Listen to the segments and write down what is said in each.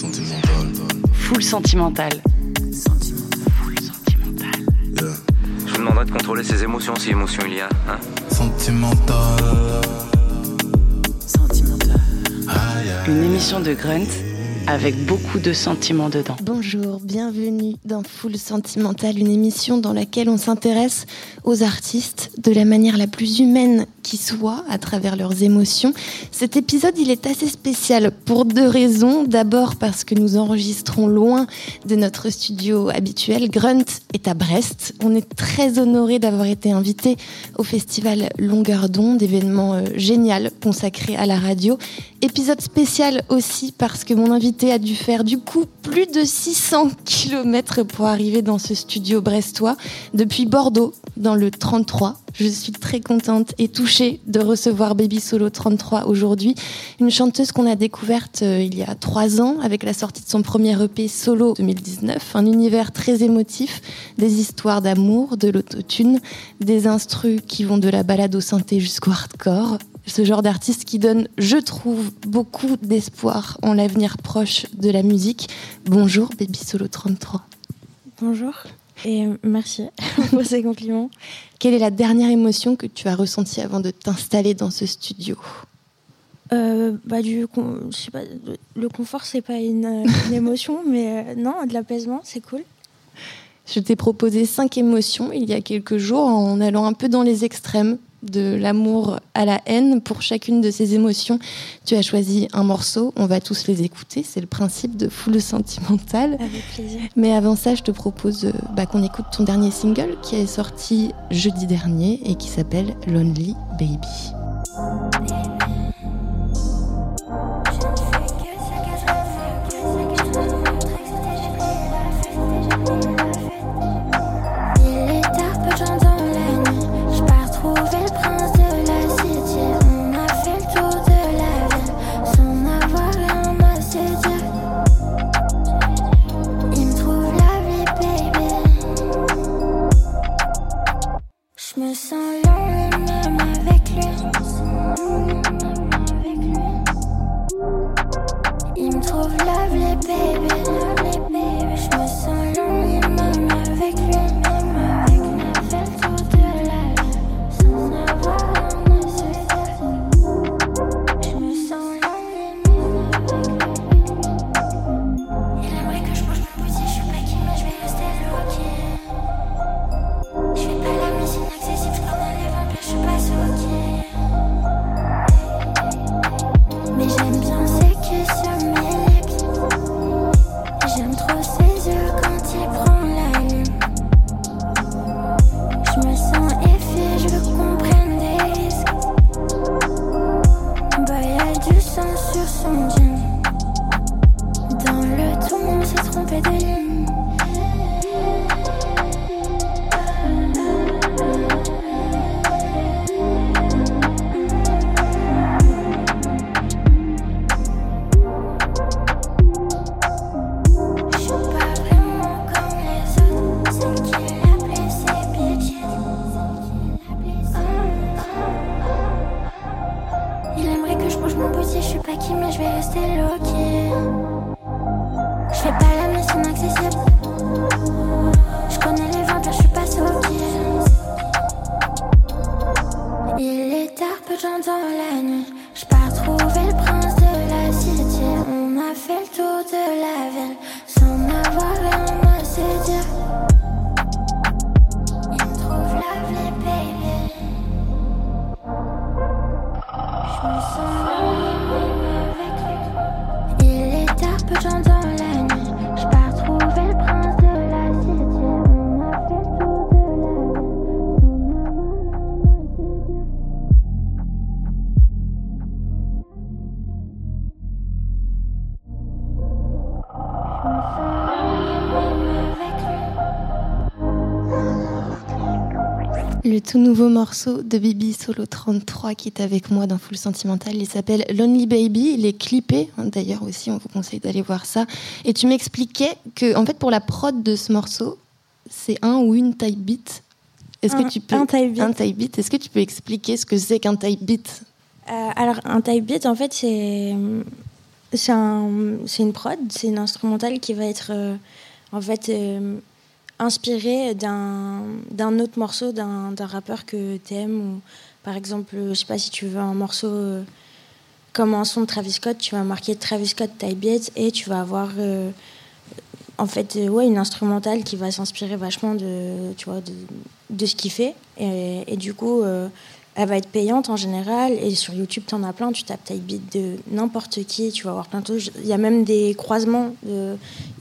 Sentimental. Full sentimental. Full sentimental. Yeah. Je vous demanderai de contrôler ses émotions si émotion il y a. Hein Sentimental. Aïe, aïe. Une émission de Grunt avec beaucoup de sentiments dedans. Bonjour, bienvenue dans Full Sentimental, une émission dans laquelle on s'intéresse aux artistes de la manière la plus humaine qui soit, à travers leurs émotions. Cet épisode, il est assez spécial pour deux raisons. D'abord parce que nous enregistrons loin de notre studio habituel. Grunt est à Brest. On est très honoré d'avoir été invité au festival Longueur d'onde, événement euh, génial consacré à la radio. Épisode spécial aussi parce que mon invité a dû faire du coup plus de 600 km pour arriver dans ce studio brestois. Depuis Bordeaux dans le 33. Je suis très contente et touchée de recevoir Baby Solo 33 aujourd'hui, une chanteuse qu'on a découverte euh, il y a trois ans avec la sortie de son premier EP Solo 2019, un univers très émotif, des histoires d'amour, de l'autotune, des instrus qui vont de la balade au synthé jusqu'au hardcore, ce genre d'artiste qui donne, je trouve, beaucoup d'espoir en l'avenir proche de la musique. Bonjour Baby Solo 33. Bonjour et merci pour ces compliments. Quelle est la dernière émotion que tu as ressentie avant de t'installer dans ce studio? Euh, bah, du, con- je sais pas, le- le confort, c'est pas une, une émotion, mais euh, non, de l'apaisement, c'est cool. Je t'ai proposé cinq émotions il y a quelques jours en allant un peu dans les extrêmes de l'amour à la haine. Pour chacune de ces émotions, tu as choisi un morceau. On va tous les écouter. C'est le principe de Full Sentimental. Avec plaisir. Mais avant ça, je te propose euh, bah, qu'on écoute ton dernier single qui est sorti jeudi dernier et qui s'appelle Lonely Baby. Tout nouveau morceau de Bibi Solo 33 qui est avec moi dans Full Sentimental, il s'appelle Lonely Baby, il est clippé, hein, d'ailleurs aussi on vous conseille d'aller voir ça. Et tu m'expliquais que en fait pour la prod de ce morceau, c'est un ou une type beat. Est-ce que tu peux un type beat. un type beat Est-ce que tu peux expliquer ce que c'est qu'un type beat? Euh, alors, un type beat, en fait, c'est C'est un, c'est une prod, c'est une instrumentale qui va être euh, en fait euh, inspirée d'un, autre morceau d'un, rappeur que t'aimes ou par exemple, je sais pas si tu veux un morceau euh, comme un son de Travis Scott, tu vas marquer Travis Scott Type Beats et tu vas avoir euh, en fait euh, ouais une instrumentale qui va s'inspirer vachement de tu vois de, de ce qu'il fait et, et du coup elle va être payante en général et sur YouTube t'en as plein tu tapes Type Beat de n'importe qui tu vas avoir plein de choses. Il y a même des croisements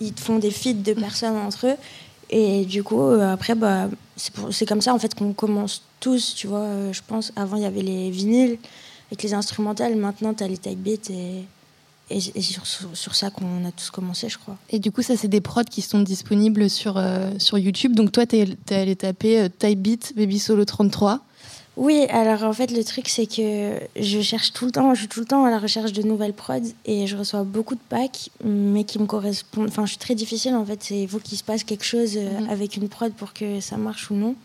ils te font des feats de personnes entre eux et du coup euh, après bah c'est comme ça en fait qu'on commence tous tu vois euh, je pense avant il y avait les vinyles avec les instrumentales maintenant t'as les Type Beats et et, et sur, ça qu'on a tous commencé, je crois. Et du coup, ça, c'est des prods qui sont disponibles sur, euh, sur YouTube. Donc, toi, t'es es allé taper euh, Type Beat Baby Solo 33. Oui, alors en fait, le truc, c'est que je cherche tout le temps, je suis tout le temps à la recherche de nouvelles prods et je reçois beaucoup de packs, mais qui me correspondent. Enfin, je suis très difficile en fait. C'est il faut qu'il se passe quelque chose euh, Mhm. avec une prod pour que ça marche ou non.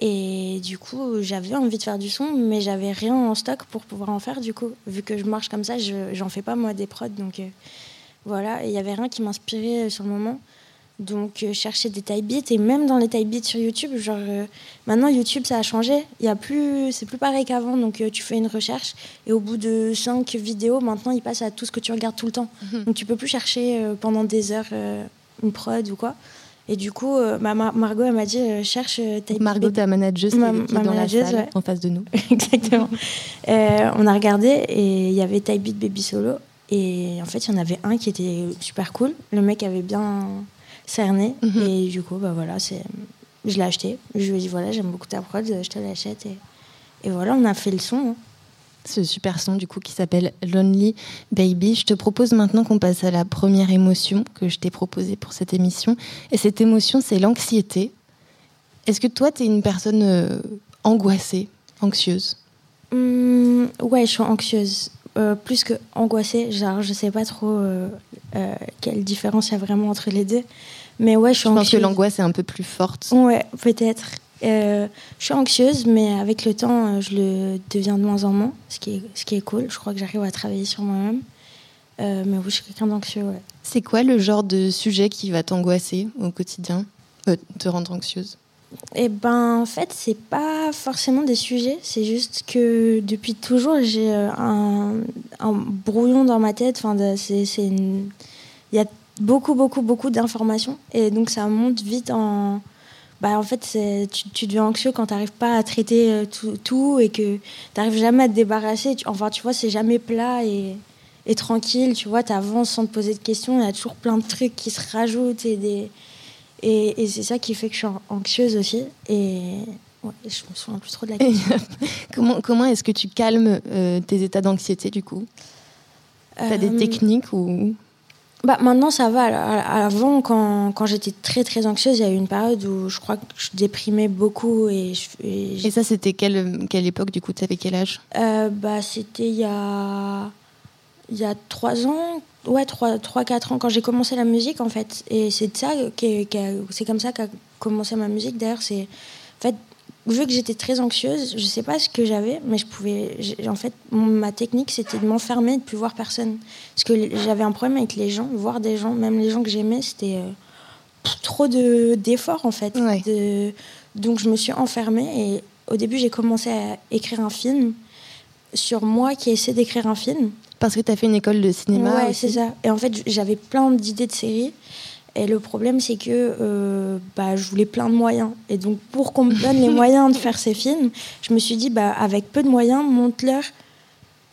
Et du coup, j'avais envie de faire du son, mais j'avais rien en stock pour pouvoir en faire. Du coup, vu que je marche comme ça, je j'en fais pas moi des prods, donc euh, voilà. Il y avait rien qui m'inspirait euh, sur le moment. Donc, euh, chercher des type beats et même dans les type beats sur YouTube, genre euh, maintenant YouTube ça a changé. Il y a plus, c'est plus pareil qu'avant. Donc, euh, tu fais une recherche et au bout de 5 vidéos, maintenant il passe à tout ce que tu regardes tout le temps. Donc, tu peux plus chercher pendant des heures une prod ou quoi. Et du coup, ma- Margot elle m'a dit cherche type Margot, ta manageuse, qui, Ma- est- dans la salle, ouais. en face de nous. Exactement. On a regardé et il y avait Type Beat Baby Solo. Et en fait, il y en avait un qui était super cool. Le mec avait bien cerné. Mhm. Et du coup, bah voilà, c'est... je l'ai acheté. Je lui ai dit voilà, j'aime beaucoup ta prod, je te l'achète. Et, et voilà, on a fait le son. hein. Ce super son, du coup, qui s'appelle Lonely Baby. Je te propose maintenant qu'on passe à la première émotion que je t'ai proposée pour cette émission. Et cette émotion, c'est l'anxiété. Est-ce que toi, tu es une personne euh, angoissée, anxieuse? Hum, ouais, je suis anxieuse. Euh, plus que angoissée, genre, je sais pas trop euh, euh, quelle différence il y a vraiment entre les deux. Mais ouais, je suis Je pense anxieuse. que l'angoisse est un peu plus forte. Ouais, peut-être. Euh, je suis anxieuse, mais avec le temps, euh, je le deviens de moins en moins, ce qui est, ce qui est cool. Je crois que j'arrive à travailler sur moi-même. Euh, mais oui, je suis quelqu'un d'anxieux, ouais. C'est quoi le genre de sujet qui va t'angoisser au quotidien Te rendre anxieuse? Eh ben, en fait, c'est pas forcément des sujets. C'est juste que depuis toujours, j'ai euh, un, brouillon dans ma tête. Enfin, c'est, une- il y a beaucoup, beaucoup, beaucoup d'informations, et donc ça monte vite en. Bah, en fait, tu, tu deviens anxieux quand tu n'arrives pas à traiter euh, tout, tout et que tu n'arrives jamais à te débarrasser. Enfin, tu vois, c'est jamais plat et, et tranquille. Tu vois, tu avances sans te poser de questions. Il y a toujours plein de trucs qui se rajoutent et des. Et, et c'est ça qui fait que je suis an- anxieuse aussi. Et ouais, je me souviens plus trop de la question. Comment, comment est-ce que tu calmes euh, tes états d'anxiété du coup? T'as des Euh, techniques ou? Bah, Maintenant, ça va. Avant, quand, quand j'étais très très anxieuse, il y a eu une période où je crois que je déprimais beaucoup. Et, je- et ça, c'était quelle, quelle époque du coup? T'avais quel âge? Euh, bah, C'était il y a, il y a trois ans. Ouais, trois, trois, quatre ans, quand j'ai commencé la musique, en fait. Et c'est ça qu'a- c'est comme ça qu'a commencé ma musique. D'ailleurs, c'est. En fait, vu que j'étais très anxieuse, je sais pas ce que j'avais, mais je pouvais. En fait, mon- ma technique, c'était de m'enfermer et de plus voir personne. Parce que j'avais un problème avec les gens, voir des gens, même les gens que j'aimais, c'était euh, trop de- d'efforts, en fait. Ouais. De- donc, je me suis enfermée et au début, j'ai commencé à écrire un film sur moi qui essaie d'écrire un film. Parce que t'as fait une école de cinéma ouais, c'est ça. Et en fait, j'avais plein d'idées de séries. Et le problème, c'est que euh, bah, je voulais plein de moyens. Et donc, pour qu'on me donne les moyens de faire ces films, je me suis dit, bah, avec peu de moyens, monte-leur.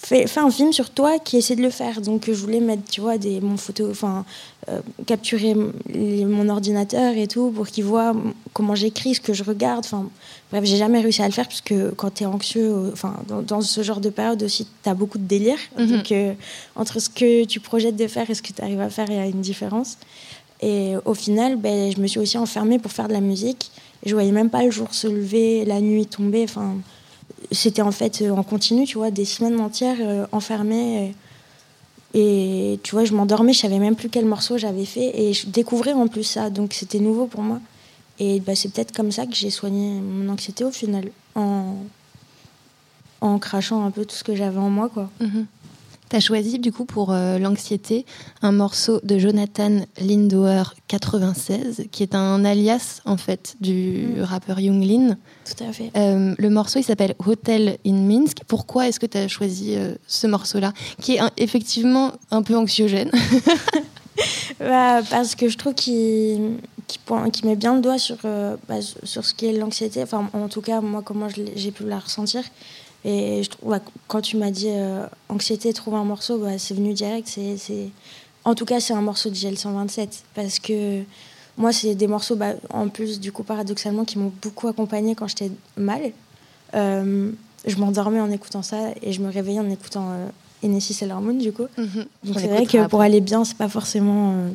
Fais, fais un film sur toi qui essaie de le faire. Donc, je voulais mettre, tu vois, des, mon photo, enfin, euh, capturer les- mon ordinateur et tout pour qu'ils voient comment j'écris, ce que je regarde. Enfin, bref, j'ai jamais réussi à le faire parce que quand tu es anxieux, euh, enfin, dans, dans ce genre de période aussi, tu as beaucoup de délire. Mhm. Donc, euh, entre ce que tu projettes de faire et ce que tu arrives à faire, il y a une différence. Et au final, ben, je me suis aussi enfermée pour faire de la musique. Je voyais même pas le jour se lever, la nuit tomber. Enfin, c'était en fait euh, en continu, tu vois, des semaines entières euh, enfermée. Et, et, tu vois, je m'endormais, je savais même plus quel morceau j'avais fait. Et je découvrais en plus ça, donc c'était nouveau pour moi. Et ben, c'est peut-être comme ça que j'ai soigné mon anxiété au final, en, en crachant un peu tout ce que j'avais en moi, quoi. Mhm. Tu as choisi du coup pour euh, l'anxiété un morceau de Jonathan Lindauer 96, qui est un alias en fait du Mm. rappeur Young Lin. Tout à fait. Euh, le morceau il s'appelle Hotel in Minsk. Pourquoi est-ce que tu as choisi euh, ce morceau-là, qui est un- effectivement un peu anxiogène Bah, parce que je trouve qu'il met bien le doigt sur, bah, sur ce qui est l'anxiété. Enfin, en tout cas, moi, comment j'ai pu la ressentir. Et je ouais, quand tu m'as dit euh, anxiété, trouve un morceau, bah, c'est venu direct. C'est, c'est... En tout cas, c'est un morceau de GL127. Parce que moi, c'est des morceaux, bah, en plus, du coup, paradoxalement, qui m'ont beaucoup accompagnée quand j'étais mal. Euh, je m'endormais en écoutant ça et je me réveillais en écoutant euh, Sailor Moon, du coup. On Donc c'est vrai que pour aller bien, c'est pas forcément euh,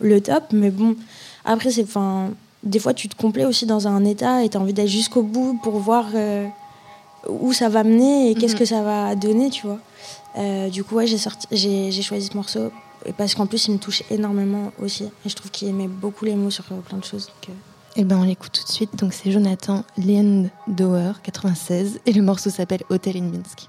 le top, mais bon. Après, c'est, des fois, tu te complais aussi dans un état et tu as envie d'aller jusqu'au bout pour voir où ça va mener et qu'est-ce Mhm. que ça va donner, tu vois. Euh, du coup, ouais, j'ai, sorti, j'ai, j'ai choisi ce morceau et parce qu'en plus, il me touche énormément aussi. Et je trouve qu'il met beaucoup les mots sur euh, plein de choses. donc, euh, Eh ben, on l'écoute tout de suite. Donc, c'est Jonathan Lindauer 96 et le morceau s'appelle Hotel in Minsk.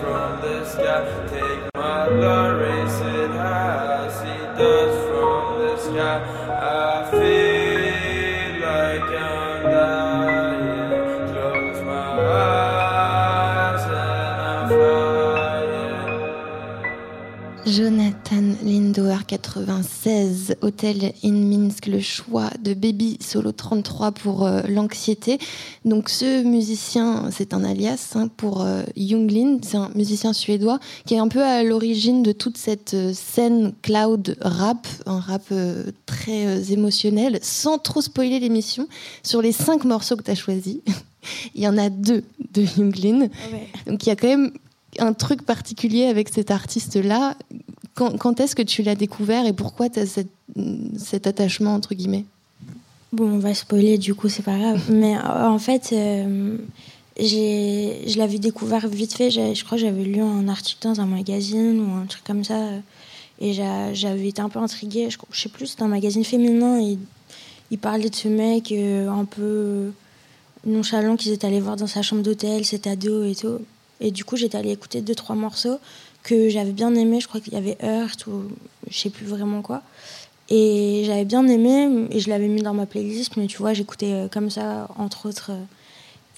From the sky. Take my from the sky. I feel like. Jonathan Lindauer 96, Hôtel in Minsk, le choix de Baby Solo 33 pour euh, l'anxiété. Donc ce musicien, c'est un alias hein, pour euh, Young Lin, c'est un musicien suédois qui est un peu à l'origine de toute cette euh, scène cloud rap, un rap euh, très émotionnel, sans trop spoiler l'émission. Sur les cinq morceaux que tu as choisis, il y en a deux de Young Lin. ouais. Donc il y a quand même un truc particulier avec cet artiste-là. Quand, quand est-ce que tu l'as découvert et pourquoi tu as cette, cet attachement, entre guillemets? Bon, on va spoiler, du coup, c'est pas grave. Mais euh, en fait, euh, je l'avais découvert vite fait. Je crois que j'avais lu un article dans un magazine ou un truc comme ça. euh, Et j'a- j'avais été un peu intriguée. Je, je sais plus, c'était un magazine féminin. Et il parlait de ce mec un peu nonchalant qu'ils étaient allés voir dans sa chambre d'hôtel, cet ado et tout. Et du coup, j'étais allée écouter deux, trois morceaux que j'avais bien aimés. Je crois qu'il y avait Heart ou je sais plus vraiment quoi. Et j'avais bien aimé et je l'avais mis dans ma playlist. Mais tu vois, j'écoutais euh, comme ça, entre autres. euh.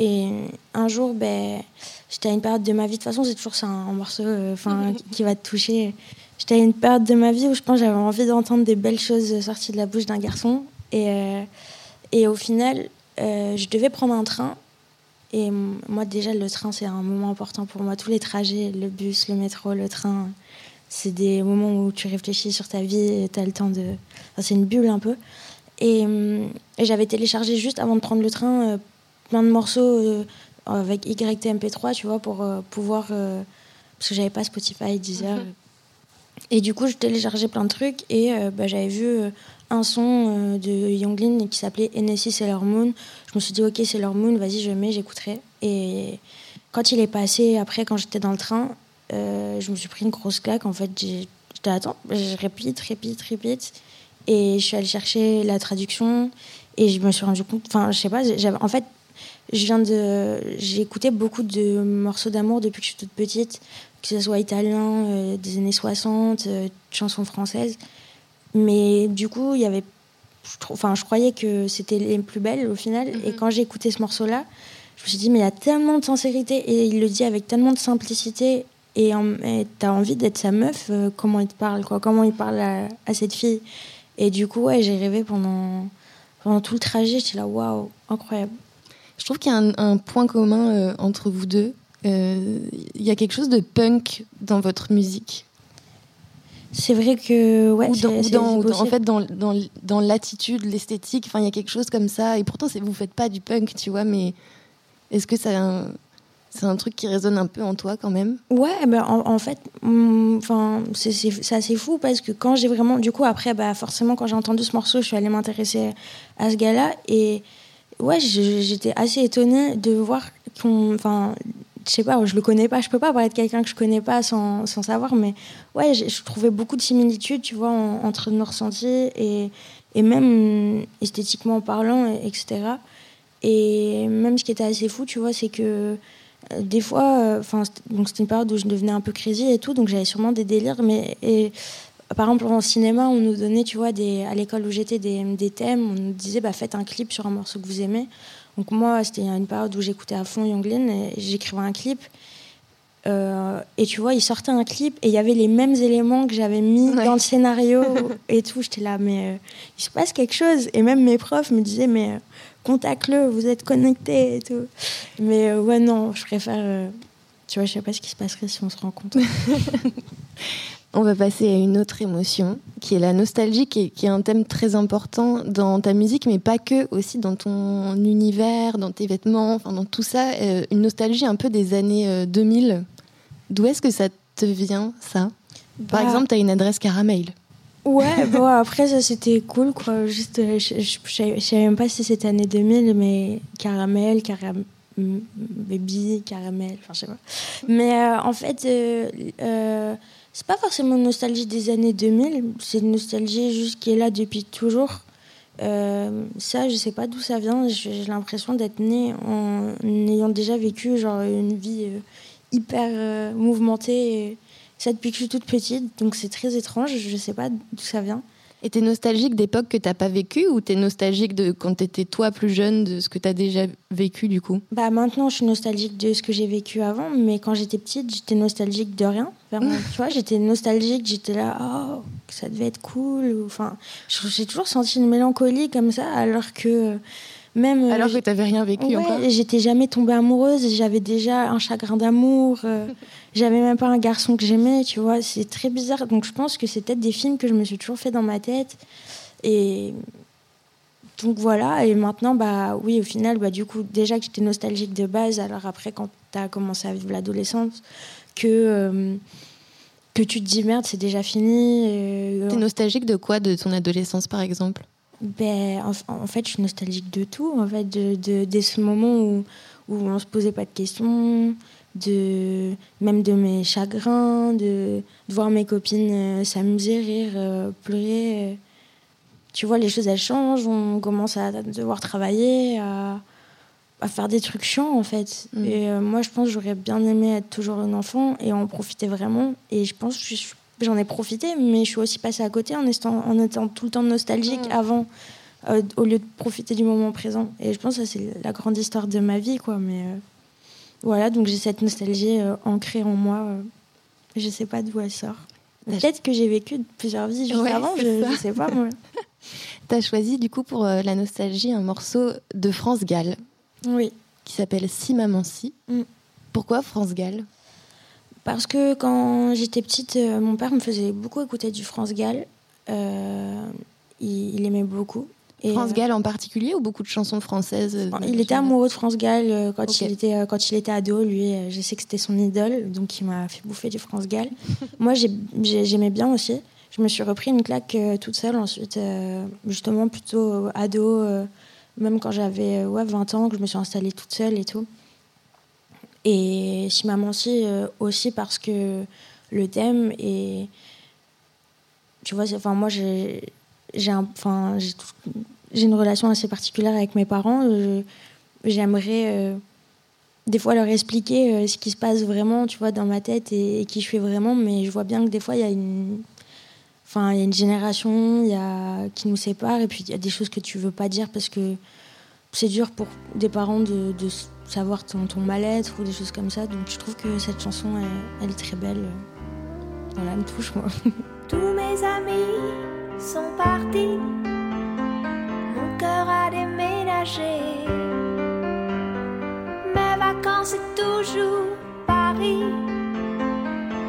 Et un jour, ben, j'étais à une période de ma vie. De toute façon, c'est toujours ça, un, un morceau euh, enfin, qui- va te toucher. J'étais à une période de ma vie où je pense que j'avais envie d'entendre des belles choses sorties de la bouche d'un garçon. Et, euh, et au final, euh, je devais prendre un train. Et moi, déjà, le train, c'est un moment important pour moi. Tous les trajets, le bus, le métro, le train, c'est des moments où tu réfléchis sur ta vie et tu as le temps de. enfin, c'est une bulle un peu. Et, et j'avais téléchargé juste avant de prendre le train euh, plein de morceaux euh, avec YTMP3, tu vois, pour euh, pouvoir. parce que j'avais pas Spotify, Deezer. Et du coup, je téléchargeais plein de trucs et bah, j'avais vu un son euh, de Younglin qui s'appelait NSI Sailor Moon. Je me suis dit, ok, Sailor Moon, vas-y, je mets, j'écouterai. Et quand il est passé, après, quand j'étais dans le train, euh, je me suis pris une grosse claque. En fait, j'étais, attends, je répète, répète, répète. Et je suis allée chercher la traduction et je me suis rendu compte, enfin, je sais pas, en fait, je viens de, j'ai écouté beaucoup de morceaux d'amour depuis que je suis toute petite, que ce soit italien, euh, des années 60, euh, chansons françaises. Mais du coup, il y avait, enfin, je croyais que c'était les plus belles au final. Et quand j'ai écouté ce morceau-là, je me suis dit, mais il y a tellement de sincérité et il le dit avec tellement de simplicité. Et en- t'as envie d'être sa meuf, euh, comment il te parle, quoi, comment il parle à, à cette fille. Et du coup, ouais, j'ai rêvé pendant, pendant tout le trajet. J'étais là, waouh, incroyable. Je trouve qu'il y a un, un point commun euh, entre vous deux. Euh, Il y a quelque chose de punk dans votre musique. C'est vrai que, ouais, ou dans, ou dans- ou dans- en fait, dans, dans, dans l'attitude, l'esthétique, enfin, il y a quelque chose comme ça. Et pourtant, vous faites pas du punk, tu vois, mais est-ce que ça, c'est un truc qui résonne un peu en toi quand même? Ouais, ben en, en fait, enfin, c'est assez fou parce que quand j'ai vraiment, du coup, après, bah, forcément, quand j'ai entendu ce morceau, je suis allée m'intéresser à ce gars-là. Et ouais, j'étais assez étonnée de voir qu'on, enfin, je sais pas, je le connais pas, je peux pas parler de quelqu'un que je connais pas sans, sans savoir, mais ouais, je trouvais beaucoup de similitudes, tu vois, en- entre nos ressentis et, et même esthétiquement parlant, et- etc. Et même ce qui était assez fou, tu vois, c'est que euh, des fois, euh, enfin, donc c'était une période où je devenais un peu crazy et tout, donc j'avais sûrement des délires, mais par exemple en cinéma, on nous donnait, tu vois, à l'école où j'étais, des, des thèmes, on nous disait, bah faites un clip sur un morceau que vous aimez. Donc moi, c'était une période où j'écoutais à fond Younglin et j'écrivais un clip. Euh, et tu vois, il sortait un clip et il y avait les mêmes éléments que j'avais mis Ouais. dans le scénario et tout. J'étais là, mais euh, il se passe quelque chose. Et même mes profs me disaient, mais euh, contacte-le, vous êtes connectés et tout. Mais ouais, non, je préfère. tu vois, je sais pas ce qui se passerait si on se rencontre. On va passer à une autre émotion, qui est la nostalgie, qui est, qui est un thème très important dans ta musique, mais pas que, aussi dans ton univers, dans tes vêtements, enfin dans tout ça. Euh, une nostalgie un peu des années euh, 2000. D'où est-ce que ça te vient, ça? Par Bah, exemple, tu as une adresse caramel. Ouais, bon, après, ça c'était cool, quoi. Juste, euh, je, je, je savais- je savais même pas si c'était année 2000, mais caramel, caram baby, caramel, enfin, je sais pas. Mais euh, en fait, euh, euh, c'est pas forcément une nostalgie des années 2000, c'est une nostalgie juste qui est là depuis toujours. Euh, ça, je sais pas d'où ça vient. J'ai l'impression d'être née en ayant déjà vécu genre une vie euh, hyper euh, mouvementée. ça depuis que je suis toute petite, donc c'est très étrange. Je sais pas d'où ça vient. Et t'es nostalgique d'époques que t'as pas vécues ou t'es nostalgique de quand t'étais toi plus jeune, de ce que t'as déjà vécu du coup? Bah maintenant, je suis nostalgique de ce que j'ai vécu avant, mais quand j'étais petite, j'étais nostalgique de rien. Vraiment, tu vois, j'étais nostalgique, j'étais là, oh, que ça devait être cool. Enfin, j'ai toujours senti une mélancolie comme ça, alors que même. euh, Alors que t'avais rien vécu Ouais, encore j'étais jamais tombée amoureuse, j'avais déjà un chagrin d'amour, euh, j'avais même pas un garçon que j'aimais, tu vois, c'est très bizarre. Donc je pense que c'est peut-être des films que je me suis toujours fait dans ma tête. Et donc voilà, et maintenant, bah oui, au final, bah, du coup, déjà que j'étais nostalgique de base, alors après, quand tu as commencé à vivre l'adolescence, que, euh, que tu te dis merde, c'est déjà fini. euh, T'es nostalgique de quoi De ton adolescence par exemple? Ben, en, en fait, je suis nostalgique de tout, en fait, de, de, de ce moment où, où on se posait pas de questions, de même de mes chagrins, de, de voir mes copines euh, s'amuser, rire, euh, pleurer. euh. Tu vois, les choses elles changent, on commence à devoir travailler, à, à faire des trucs chiants en fait. Mm. Et euh, moi, je pense que j'aurais bien aimé être toujours une enfant et en profiter vraiment. Et je pense que je suis- j'en ai profité, mais je suis aussi passée à côté en étant, en étant tout le temps nostalgique Mm. avant, euh, au lieu de profiter du moment présent. Et je pense que c'est la grande histoire de ma vie, quoi. Mais euh, voilà, donc j'ai cette nostalgie euh, ancrée en moi. je sais pas d'où elle sort. T'as- Peut-être que j'ai vécu plusieurs vies juste Ouais, avant, je, je sais pas. Moi. Tu as choisi du coup pour la nostalgie un morceau de France Gall Oui. qui s'appelle Si Maman Si. Mm. Pourquoi France Gall? Parce que quand j'étais petite, euh, mon père me faisait beaucoup écouter du France Gall. Euh, il, il aimait beaucoup. Et, France euh, Gall en particulier ou beaucoup de chansons françaises il était amoureux de France Gall quand, il était, quand il était ado. Lui, je sais que c'était son idole, donc il m'a fait bouffer du France Gall. Moi, j'ai- j'ai- j'aimais bien aussi. Je me suis repris une claque toute seule ensuite, justement plutôt ado, même quand j'avais ouais, 20 ans, que je me suis installée toute seule et tout. Et si maman si aussi parce que le thème est tu vois enfin moi j'ai une relation assez particulière avec mes parents. J'aimerais euh, des fois leur expliquer euh, ce qui se passe vraiment tu vois dans ma tête et, qui je suis vraiment. Mais je vois bien que des fois il y a une enfin il y a une génération qui nous sépare. Et puis il y a des choses que tu veux pas dire parce que c'est dur pour des parents de, de savoir ton, mal-être ou des choses comme ça. Donc je trouve que cette chanson, elle, est très belle. Voilà, elle me touche, moi. Tous mes amis sont partis, mon cœur a déménagé. Mes vacances c'est toujours Paris,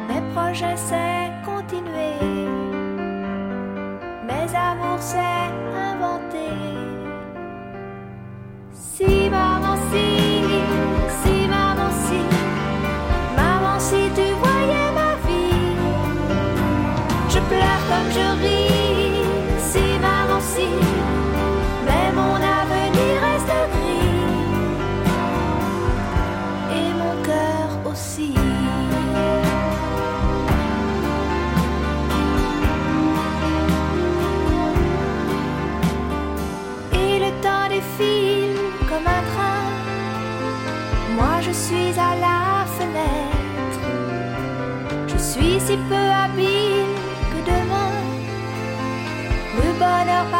mes projets c'est continuer, mes amours c'est inventer. Si maman si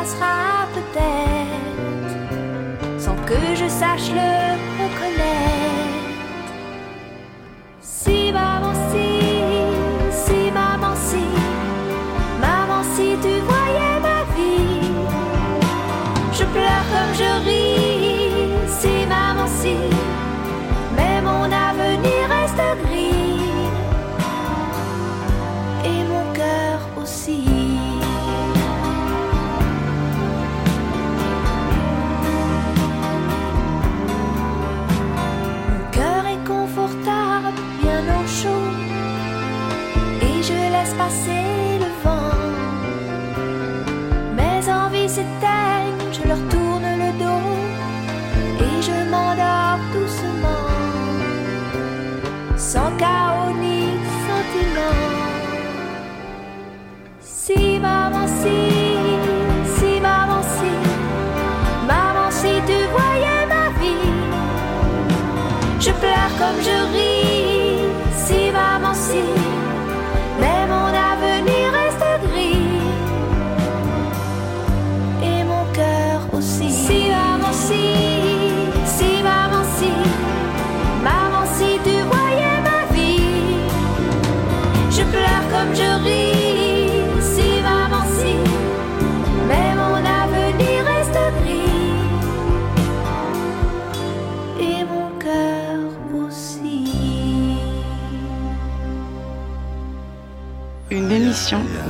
passera peut-être sans que je sache le je pleure comme je ris. Si maman si,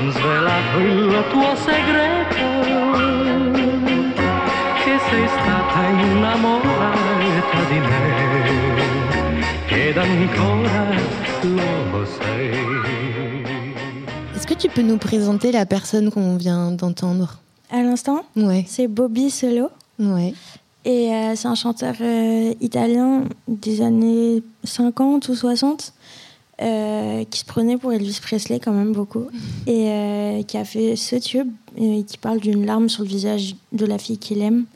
m'han svelato il tuo segreto che sei stata innamorata di me ed ancora lo sei. Est-ce que tu peux nous présenter la personne qu'on vient d'entendre? À l'instant, Ouais, c'est Bobby Solo. ouais. Et euh, c'est un chanteur euh, italien des années 50 ou 60 euh, qui se prenait pour Elvis Presley quand même beaucoup et euh, qui a fait ce tube et qui parle d'une larme sur le visage de la fille qu'il aime.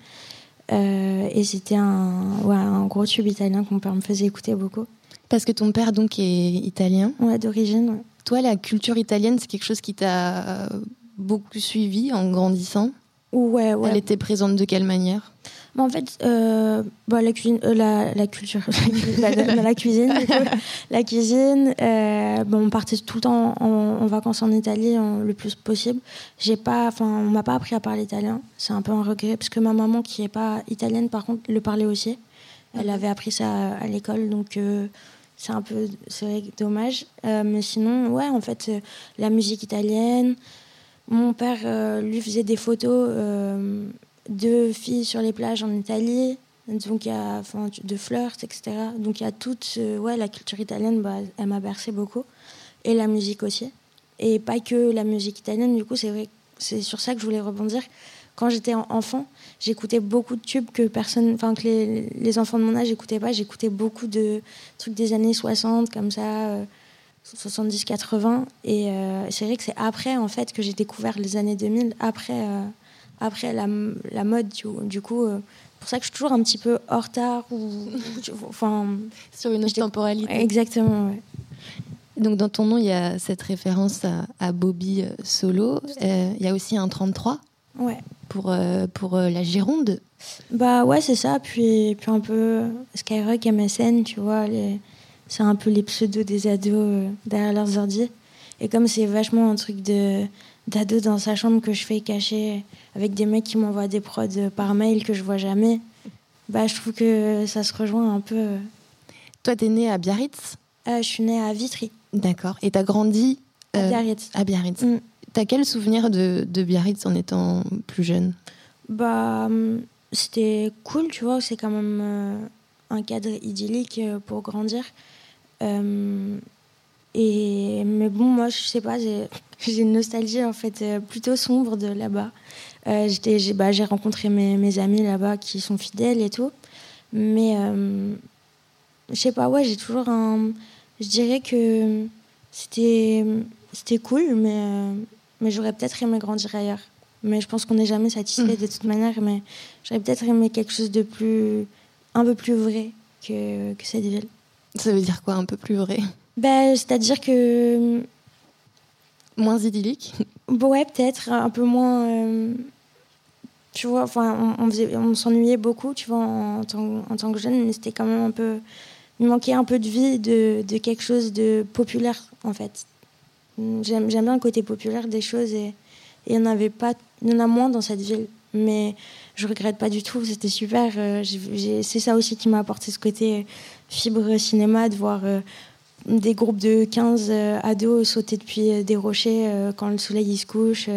Euh, et c'était un, ouais, un gros tube italien père me faisait écouter beaucoup. Parce que ton père donc est italien. Ouais, d'origine. ouais. Toi, la culture italienne, c'est quelque chose qui t'a beaucoup suivi en grandissant? Ouais, ouais. Elle était présente de quelle manière? Bah, en fait, euh, bah, la, cuisine, euh, la, la culture, la, la- la cuisine, coup. la cuisine. euh, bon, on partait tout le temps en, en vacances en Italie en- le plus possible. J'ai pas, enfin, on m'a pas appris à parler italien. C'est un peu un regret parce que ma maman, qui est pas italienne, par contre, le parlait aussi. Elle avait appris ça à l'école, donc c'est un peu, c'est dommage. Mais sinon, ouais, en fait, la musique italienne. Mon père, euh, lui, faisait des photos euh, de filles sur les plages en Italie, donc il y a, de flirt, etc. Donc il y a toute, euh, ouais, la culture italienne, bah, elle m'a bercé beaucoup, et la musique aussi. Et pas que la musique italienne, du coup, c'est vrai, c'est sur ça que je voulais rebondir. Quand j'étais en- enfant, j'écoutais beaucoup de tubes que personne, enfin que les, les enfants de mon âge n'écoutaient pas. J'écoutais beaucoup de trucs des années 60, comme ça. euh, 70-80 et euh, c'est vrai que c'est après en fait que j'ai découvert les années 2000 après euh, après la, la mode du, du coup euh, pour ça que je suis toujours un petit peu en retard ou ou- enfin Sur une autre temporalité. exactement ouais. Donc dans ton nom, il y a cette référence à, à Bobby euh, Solo. Euh, il y a aussi un 33 ouais pour, euh, pour euh, la Gironde. bah ouais c'est ça puis puis un peu Skyrock MSN tu vois les c'est un peu les pseudos des ados euh, derrière leurs ordi et comme c'est vachement un truc de d'ado dans sa chambre que je fais cacher avec des mecs qui m'envoient des prods par mail que je vois jamais bah je trouve que ça se rejoint un peu. Toi, t'es né à Biarritz? Euh, je suis née à Vitry D'accord. Et t'as grandi à euh, Biarritz à Biarritz. Mm. T'as quel souvenir de, de Biarritz en étant plus jeune? Bah, hum, c'était cool, tu vois. C'est quand même euh, un cadre idyllique euh, pour grandir. Et mais bon, moi, je sais pas, j'ai une nostalgie en fait plutôt sombre de là-bas. Euh, j'ai, bah, rencontré mes, mes amis là-bas qui sont fidèles et tout. Mais euh, je sais pas, ouais, j'ai toujours un. Je dirais que c'était, cool, mais, euh, mais j'aurais peut-être aimé grandir ailleurs. Mais je pense qu'on n'est jamais satisfait de toute manière. Mais j'aurais peut-être aimé quelque chose de plus. un peu plus vrai que, que cette ville. Ça veut dire quoi, un peu plus vrai? Ben, C'est-à-dire que. Moins idyllique? Bon, ouais, peut-être un peu moins. euh, tu vois, enfin, on, on, s'ennuyait beaucoup, tu vois, en, tant, en tant que jeune, mais c'était quand même un peu. Il manquait un peu de vie, de, de quelque chose de populaire, en fait. J'aime bien le côté populaire des choses et il y en pas. Il en a moins dans cette ville. Mais je regrette pas du tout, c'était super. euh, C'est ça aussi qui m'a apporté ce côté euh, fibre cinéma, de voir. euh, des groupes de 15 euh, ados sauter depuis des rochers quand le soleil il se couche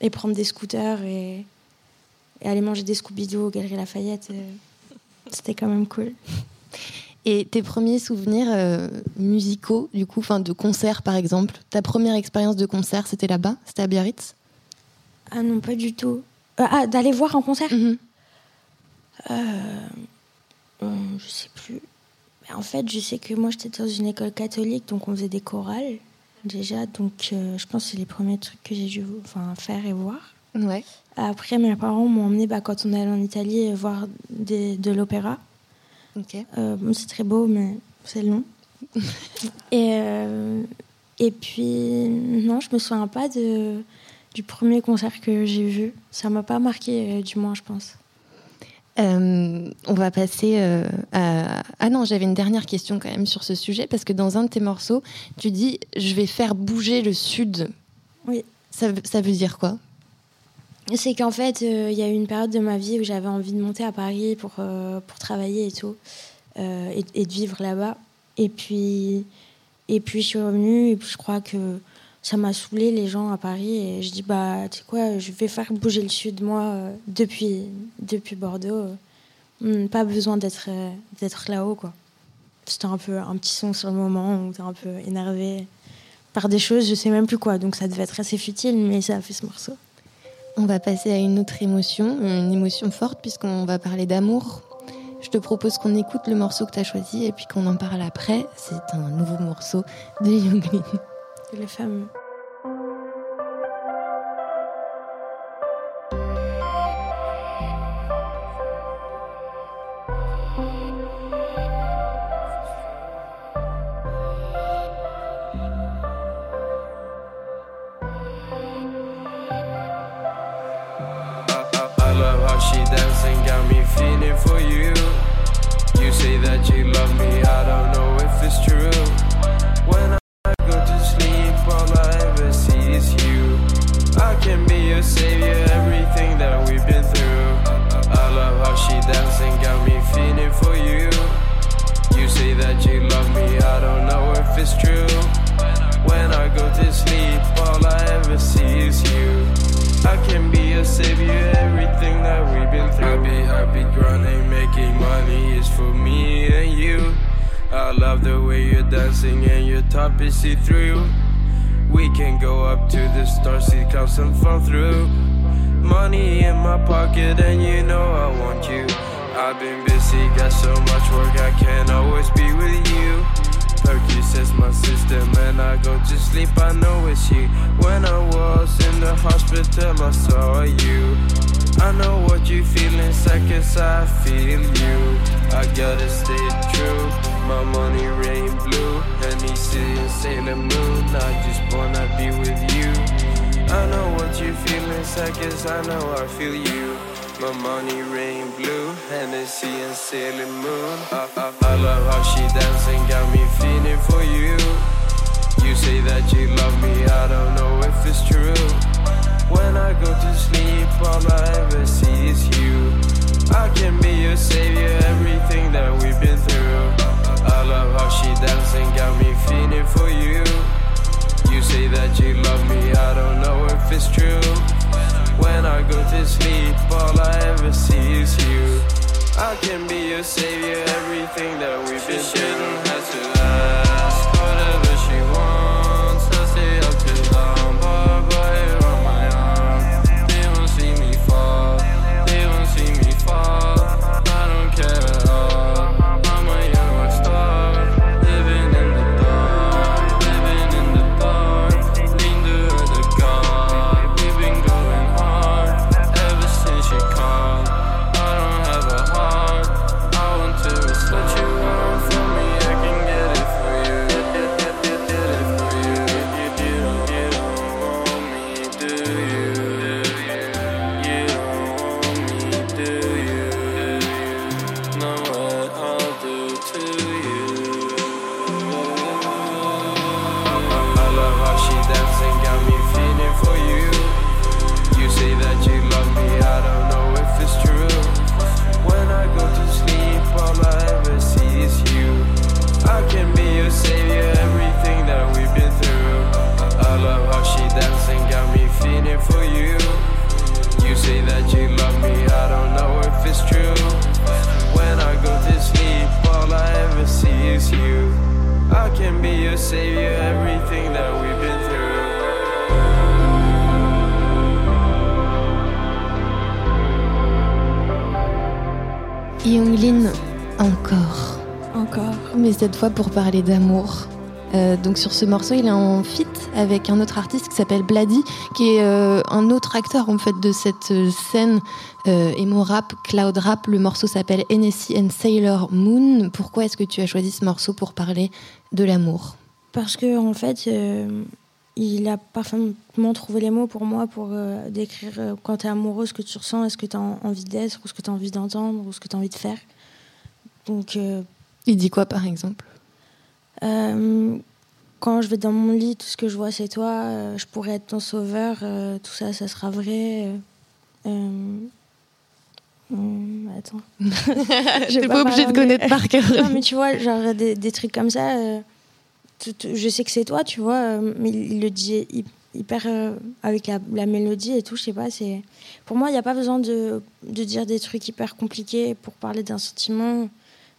et prendre des scooters et, et aller manger des Scooby-Doo aux Galeries Lafayette. euh, C'était quand même cool. Et tes premiers souvenirs euh, musicaux, du coup, enfin de concerts par exemple? Ta première expérience de concert, c'était là-bas? C'était à Biarritz? Ah non, pas du tout. Euh, ah, d'aller voir en concert? Euh, hum, Je sais plus. En fait, je sais que moi j'étais dans une école catholique, donc on faisait des chorales déjà. Donc je pense que c'est les premiers trucs que j'ai dû enfin, faire et voir. Ouais. Après, mes parents m'ont emmené bah, quand on est allé en Italie euh, voir des- de l'opéra. Ok. Euh, bon, c'est très beau, mais c'est long. et, euh, et puis, non, je me souviens pas de, du premier concert que j'ai vu. Ça m'a pas marqué, du moins, je pense. Euh, on va passer euh, à... Ah non, j'avais une dernière question quand même sur ce sujet, parce que dans un de tes morceaux, tu dis « je vais faire bouger le Sud Oui. ». Ça veut dire quoi? C'est qu'en fait, euh, il y a eu une période de ma vie où j'avais envie de monter à Paris pour, euh, pour travailler et tout. euh, et, de vivre là-bas. Et puis, et puis je suis revenue et puis je crois que ça m'a saoulé les gens à Paris et je dis bah tu sais quoi je vais faire bouger le sud moi depuis depuis Bordeaux Hmm, pas besoin d'être d'être là-haut quoi c'était un peu un petit son sur le moment t'es un peu énervé par des choses je sais même plus quoi donc ça devait être assez futile mais ça a fait ce morceau On va passer à une autre émotion, une émotion forte puisqu'on va parler d'amour. Je te propose qu'on écoute le morceau que tu as choisi et puis qu'on en parle après. C'est un nouveau morceau de Younglin. les femmes I, feeling for you. You say that you love me, I don't know if it's true. When I go to sleep, all I ever see is you. I can be your savior, everything that we've been through. I love how she dancing, got me feeling for you. You say that you love me, I don't know if it's true. When I go to sleep, all I ever see is you. I can be your savior, that we've been through. Happy, happy, grinding, making money is for me and you. I love the way you're dancing and your top is see through. We can go up to the stars, see come and fall through. Money in my pocket, and you know I want you. I've been busy, got so much work, I can't always be with you. Percocets my system and I go to sleep, I know it's you. When I was in the hospital, I saw you. I know what you feel inside, cause I feel you. I gotta stay true. My money rain blue, and he's seeing Sailor Moon. I just wanna be with you. I know what you feel inside, cause I know I feel you. My money rain blue, Hennessy and Sailor Moon. I, I, I love how she dancing, got me feeling for you. You say that you love me, I don't know if it's true. When I go to sleep, all I ever see is you. I can be your savior, everything that we've been through. I love how she dancing, got me feeling for you. You say that you love me, I don't know if it's true. When I go to sleep, all I ever see is you. I can be your savior, everything that we've been through. Shouldn't have to ask can be your savior, everything that we've been through. Younglin, encore. encore Mais cette fois pour parler d'amour. Euh, donc sur ce morceau, il est en feat avec un autre artiste qui s'appelle Blady, qui est euh, un autre acteur en fait de cette euh, scène euh, emo rap, cloud rap. Le morceau s'appelle Hennessy and Sailor Moon. Pourquoi est-ce que tu as choisi ce morceau pour parler de l'amour? Parce que en fait, il a parfaitement trouvé les mots pour moi pour décrire quand tu es amoureux, ce que tu ressens, est-ce que tu as envie d'être, ou ce que tu as envie d'entendre, ou ce que tu as envie de faire. Donc, Il dit quoi par exemple? Euh, quand je vais dans mon lit, tout ce que je vois, c'est toi. euh, je pourrais être ton sauveur. euh, tout ça, ça sera vrai. hum, attends. T'es pas pas obligé de connaître par cœur. Non, mais tu vois, genre des, des trucs comme ça, tout- tout- je sais que c'est toi, tu vois, mais il le dit hy- hyper avec la, la mélodie et tout, je sais pas. c'est Pour moi, il n'y a pas besoin de, de dire des trucs hyper compliqués pour parler d'un sentiment.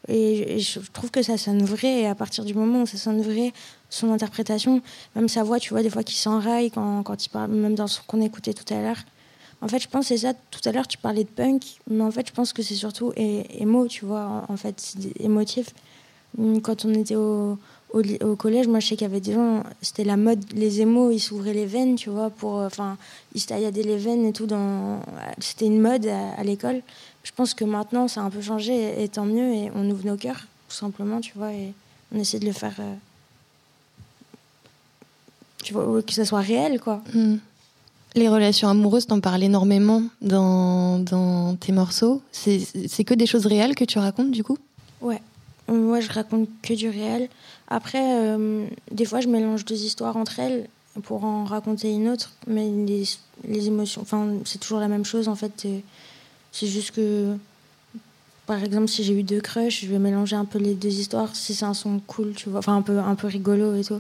Et, je trouve que ça sonne vrai, et à partir du moment où ça sonne vrai, son interprétation, même sa voix, tu vois, des fois qui s'enraille quand, quand il parle, même dans ce qu'on écoutait tout à l'heure. En fait, je pense c'est ça. Tout à l'heure, tu parlais de punk, mais en fait, je pense que c'est surtout émo, tu vois. En fait, émotif. Hum, Quand on était au, au, collège, moi, je sais qu'il y avait des gens, c'était la mode, les émos, ils s'ouvraient les veines, tu vois, pour. euh, Enfin, ils se taillaient les veines et tout. C'était une mode à l'école. Je pense que maintenant, ça a un peu changé, et, et tant mieux, et on ouvre nos cœurs, tout simplement, tu vois, et on essaie de le faire. euh, tu vois, que ça soit réel, quoi. Hmm. Les relations amoureuses, t'en parles énormément dans, dans tes morceaux. C'est c'est que des choses réelles que tu racontes du coup? Ouais. Moi, je raconte que du réel. Après, euh, des fois, je mélange deux histoires entre elles pour en raconter une autre. Mais les, les émotions, enfin, c'est toujours la même chose en fait. C'est juste que, par exemple, si j'ai eu deux crushs, je vais mélanger un peu les deux histoires si c'est un son cool, tu vois. Enfin, un peu, un peu rigolo et tout.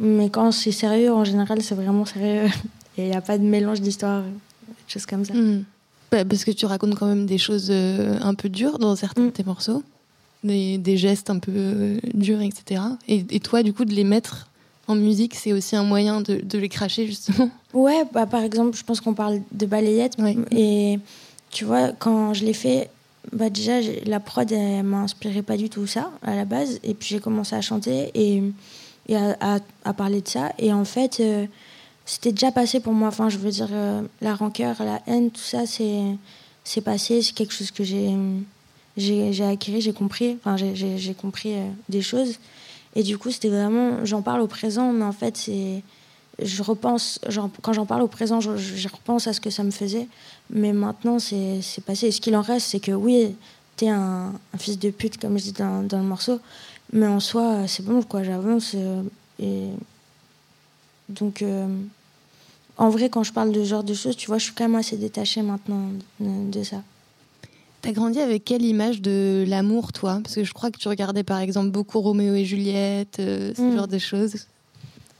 Mais quand c'est sérieux, en général, c'est vraiment sérieux. Et il n'y a pas de mélange d'histoires, des choses comme ça. Hmm. Bah, Parce que tu racontes quand même des choses euh, un peu dures dans certains de tes morceaux, des, des gestes un peu euh, durs, etc. Et, et toi, du coup, de les mettre en musique, c'est aussi un moyen de, de les cracher justement? Ouais, bah, par exemple, je pense qu'on parle de balayette. Ouais. Et tu vois, quand je l'ai fait, bah, déjà, la prod, elle m'a inspiré pas du tout ça à la base. Et puis j'ai commencé à chanter et, à, parler de ça. Et en fait, euh, c'était déjà passé pour moi. Enfin, je veux dire, euh, la rancœur, la haine, tout ça, c'est passé. C'est quelque chose que j'ai j'ai acquis, j'ai compris. Enfin, j'ai- compris euh, des choses. Et du coup, c'était vraiment, j'en parle au présent, mais en fait, c'est je repense, quand j'en parle au présent, je repense à ce que ça me faisait. Mais maintenant, c'est passé. Et ce qu'il en reste, c'est que oui, t'es un, un fils de pute, comme je dis dans, dans le morceau. Mais en soi, c'est bon, quoi, j'avance. euh, et donc, euh, en vrai, quand je parle de ce genre de choses, tu vois, je suis quand même assez détachée maintenant de, de ça. T'as grandi avec quelle image de l'amour, toi? Parce que je crois que tu regardais par exemple beaucoup Roméo et Juliette, euh, ce Mm. genre de choses.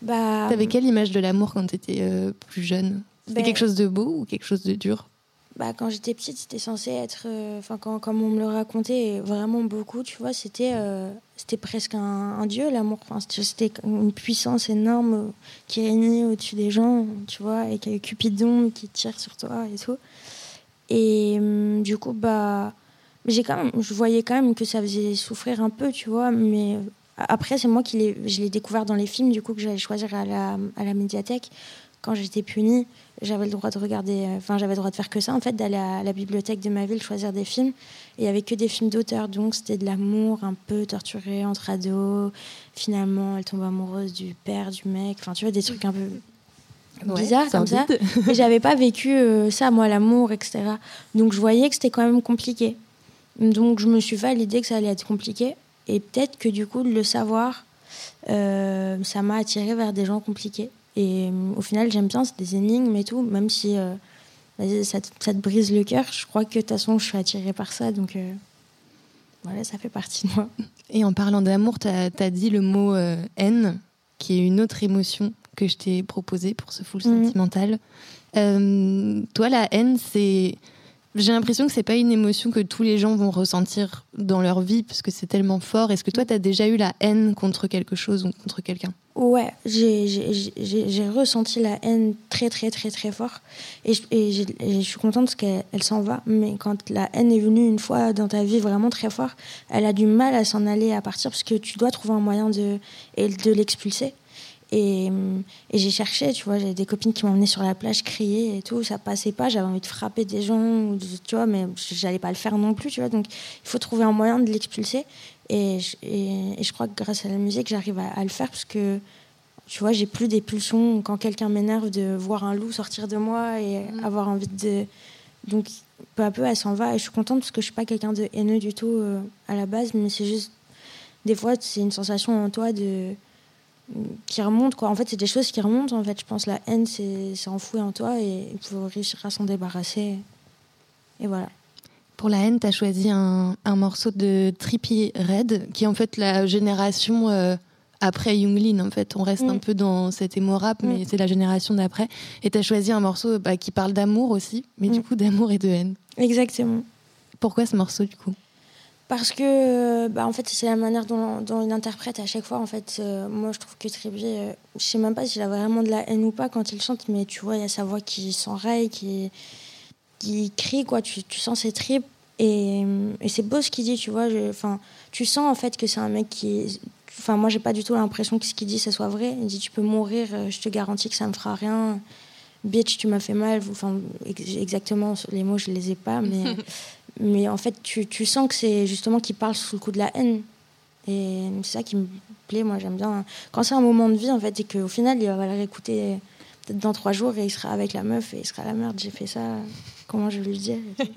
Bah, T'avais quelle image de l'amour quand t'étais euh, plus jeune? C'était Ben- quelque chose de beau ou quelque chose de dur? Bah, quand j'étais petite, c'était censé être. euh, Enfin, quand, comme on me le racontait vraiment beaucoup, tu vois, c'était euh, c'était presque un, dieu, l'amour. Enfin, c'était- une puissance énorme euh, qui régnait au-dessus des gens, tu vois, et qu'il y a Cupidon qui tire sur toi et tout. Et hum, du coup, bah. j'ai quand même, je voyais quand même que ça faisait souffrir un peu, tu vois, mais. Après, c'est moi qui l'ai, je l'ai découvert dans les films, du coup, que j'allais choisir à la, à la médiathèque. Quand j'étais punie, j'avais le droit de regarder, euh, enfin, j'avais le droit de faire que ça, en fait, d'aller à la bibliothèque de ma ville choisir des films. Et il n'y avait que des films d'auteur, donc c'était de l'amour un peu torturé entre ados. Finalement, elle tombe amoureuse du père, du mec, enfin, tu vois, des trucs un peu bizarres comme ça. Et j'avais pas vécu euh, ça, moi, l'amour, etc. Donc je voyais que c'était quand même compliqué. Donc je me suis fait l'idée que ça allait être compliqué. Et peut-être que du coup, de le savoir, euh, ça m'a attiré vers des gens compliqués. Et euh, au final, j'aime bien, c'est des énigmes et tout, même si euh, ça, te, ça te brise le cœur. Je crois que de toute façon, je suis attirée par ça. Donc euh, voilà, ça fait partie de moi. Et en parlant d'amour, tu as, dit le mot euh, haine, qui est une autre émotion que je t'ai proposée pour ce full Mhm. sentimental. Toi, la haine, c'est. J'ai l'impression que c'est pas une émotion que tous les gens vont ressentir dans leur vie parce que c'est tellement fort. Est-ce que toi, tu as déjà eu la haine contre quelque chose ou contre quelqu'un? Ouais, j'ai- ressenti la haine très très très très fort et je, suis contente parce qu'elle elle s'en va. Mais quand la haine est venue une fois dans ta vie vraiment très fort, elle a du mal à s'en aller à partir parce que tu dois trouver un moyen de, de l'expulser. Et, et j'ai cherché, tu vois, j'ai des copines qui m'emmenaient sur la plage crier et tout, ça passait pas, j'avais envie de frapper des gens, tu vois, mais j'allais pas le faire non plus, tu vois, donc il faut trouver un moyen de l'expulser. Et, je- et, et je crois que grâce à la musique, j'arrive à, à le faire parce que, tu vois, j'ai plus des pulsions quand quelqu'un m'énerve de voir un loup sortir de moi et avoir envie de. Donc, peu à peu, elle s'en va et je suis contente parce que je suis pas quelqu'un de haineux du tout euh, à la base, mais c'est juste. Des fois, c'est une sensation en toi de qui remonte quoi en fait c'est des choses qui remontent en fait je pense la haine c'est enfoui en toi et il faut réussir à s'en débarrasser et voilà pour la haine, tu as choisi un, un morceau de Trippie Red, qui est en fait la génération euh, après Younglin. En fait, on reste Mm. un peu dans cet émo rap, mais Mm. c'est la génération d'après. Et tu as choisi un morceau bah, qui parle d'amour aussi, mais du Mm. coup d'amour et de haine. Exactement. Pourquoi ce morceau du coup? Parce que, bah, en fait, c'est la manière dont, il interprète à chaque fois. En fait, euh, moi, je trouve que Trippie, euh, je sais même pas s'il a vraiment de la haine ou pas quand il chante, mais tu vois, il y a sa voix qui s'enraye, qui, qui crie, quoi. Tu, tu sens ses tripes. Et, et c'est beau ce qu'il dit, tu vois. Enfin, tu sens en fait que c'est un mec qui. Enfin, moi, j'ai pas du tout l'impression que ce qu'il dit, ça soit vrai. Il dit Tu peux mourir, euh, je te garantis que ça me fera rien. Bitch, tu m'as fait mal. Enfin, ex- exactement, les mots, je les ai pas, mais. Mais en fait, tu, tu sens que c'est justement qu'il parle sous le coup de la haine. Et c'est ça qui me plaît, moi j'aime bien. Quand c'est un moment de vie, en fait, et qu'au final, il va le réécouter peut-être dans trois jours et il sera avec la meuf et il sera la merde, j'ai fait ça, comment je vais lui dire.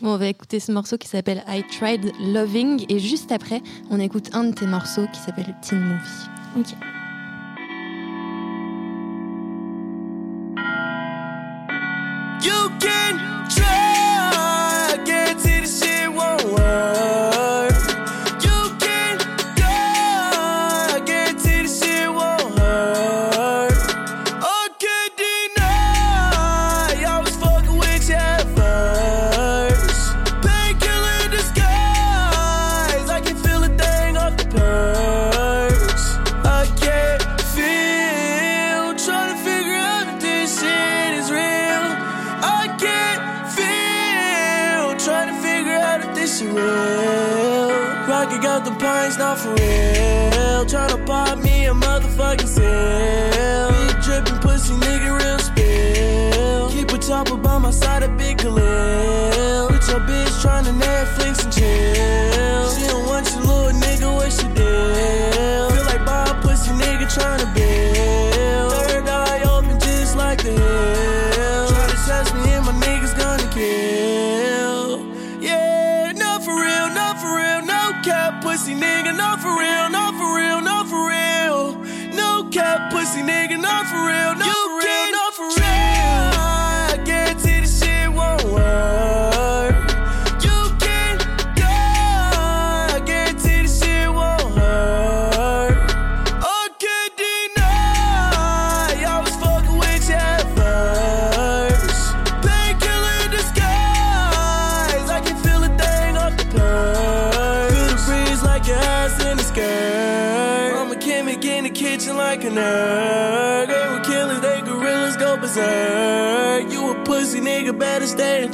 Bon, on va écouter ce morceau qui s'appelle I Tried Loving, et juste après, on écoute un de tes morceaux qui s'appelle Teen Movie. Ok. Pints, not for real. Trying to pop me a motherfucking seal. Big dripping pussy nigga, real spill. Keep a chopper by my side, a big Khalil. With your bitch trying to Netflix and chill.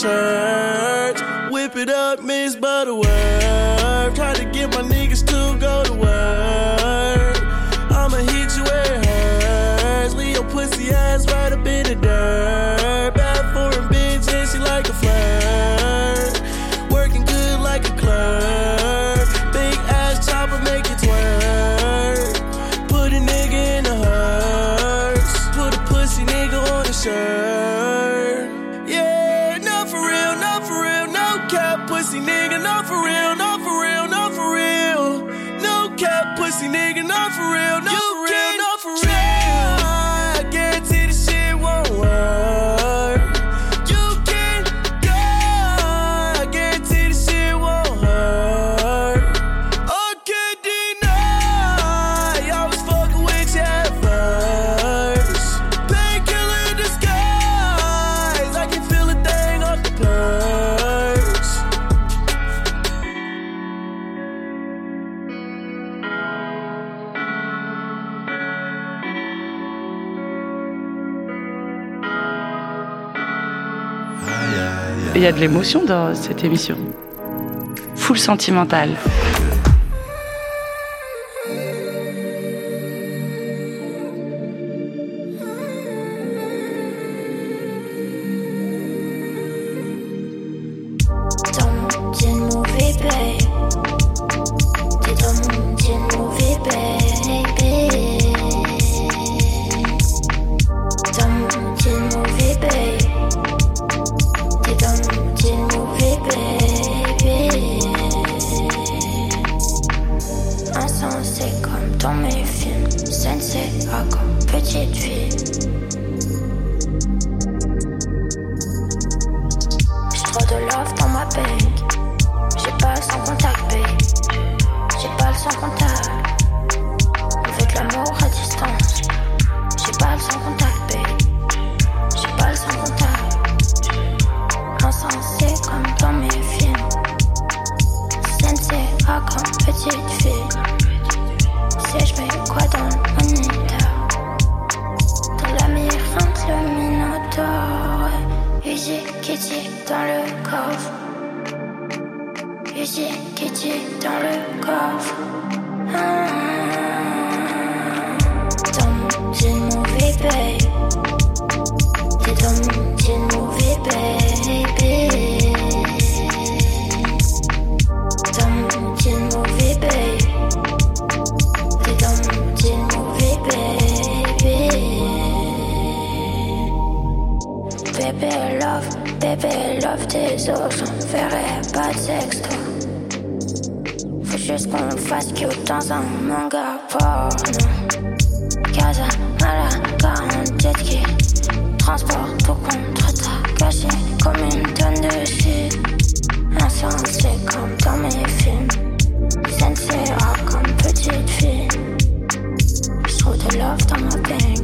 Church. Whip it up, Miss Butterworth. Try to get my Il y a de l'émotion dans cette émission. Full sentimental. Bébé love, tes os, j'enverrai pas de sexto. Faut juste qu'on fasse cute dans un manga porno. Casa, mala, 40 jet ski. Transport pour contre ta gâché comme une tonne de shit. Insensé comme dans mes films. Sensei ah, comme petite fille. J'trouve de love dans ma bank.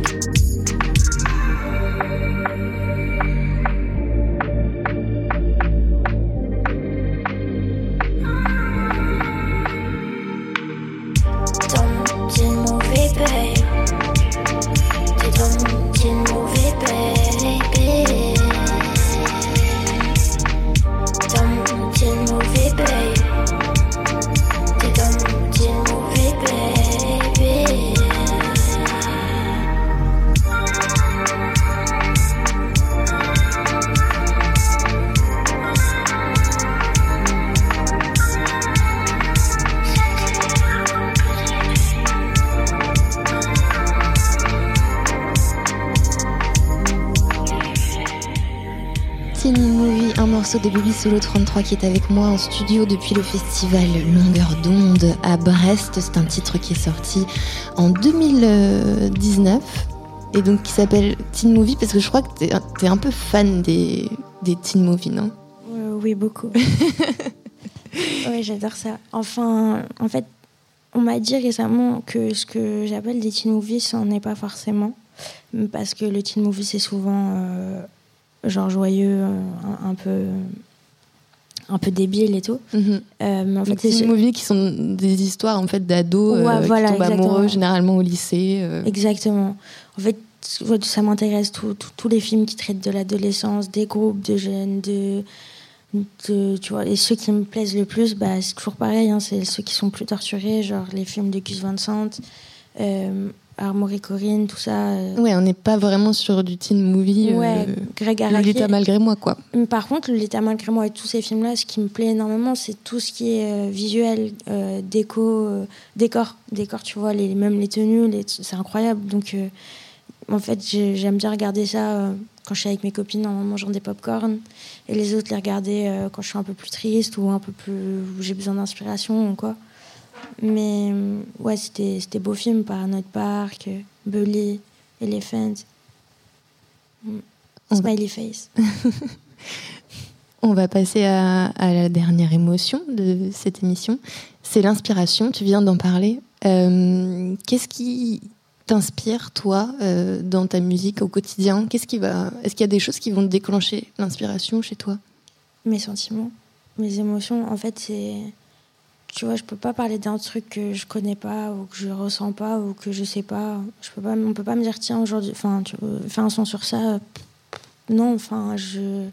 De Baby Solo 33 qui est avec moi en studio depuis le festival Longueur d'onde à Brest. C'est un titre qui est sorti en 2019 et donc qui s'appelle Teen Movie parce que je crois que t'es es un peu fan des, des teen movies, non? Euh, oui, beaucoup. oui, j'adore ça. Enfin, en fait, on m'a dit récemment que ce que j'appelle des teen movies, ça n'en est pas forcément. Parce que le teen movie, c'est souvent euh, genre joyeux, un, un peu un peu débile et tout. Mhm. Euh, mais en fait, c'est movies qui sont des histoires en fait d'ados Ouais, euh, voilà, qui tombent exactement. amoureux généralement au lycée. euh. Exactement. En fait, ça m'intéresse tous les films qui traitent de l'adolescence, des groupes de jeunes, de, de- tu vois, et ceux qui me plaisent le plus, bah, c'est toujours pareil, hein, c'est ceux qui sont plus torturés, genre les films de Gus Van Sant, Armory Corinne, tout ça. euh. Ouais, on n'est pas vraiment sur du teen movie. euh, Ouais, Greg Araki. Lolita malgré moi quoi. Mais Par contre, Lolita malgré moi et tous ces films-là, ce qui me plaît énormément, c'est tout ce qui est euh, visuel, euh, déco, euh, décor, décor. Tu vois, les, même les tenues, les- c'est incroyable. Donc, euh, en fait, j'ai- j'aime bien regarder ça euh, quand je suis avec mes copines en mangeant des pop-corn, et les autres les regarder euh, quand je suis un peu plus triste ou un peu plus où j'ai besoin d'inspiration ou quoi. Mais euh, ouais, c'était c'était beaux films, Paranoid Park, euh, Bully, Elephant, Mm. On va- Smiley Face. On va passer à, à la dernière émotion de cette émission. C'est l'inspiration, tu viens d'en parler. Euh, Qu'est-ce qui t'inspire, toi, euh, dans ta musique au quotidien? Qu'est-ce qui va Est-ce qu'il y a des choses qui vont déclencher l'inspiration chez toi? Mes sentiments, mes émotions. En fait, c'est. Tu vois, je peux pas parler d'un truc que je connais pas ou que je ressens pas ou que je sais pas. Je peux pas on peut pas me dire, tiens, aujourd'hui, enfin, tu fais un son sur ça. Non, enfin, je.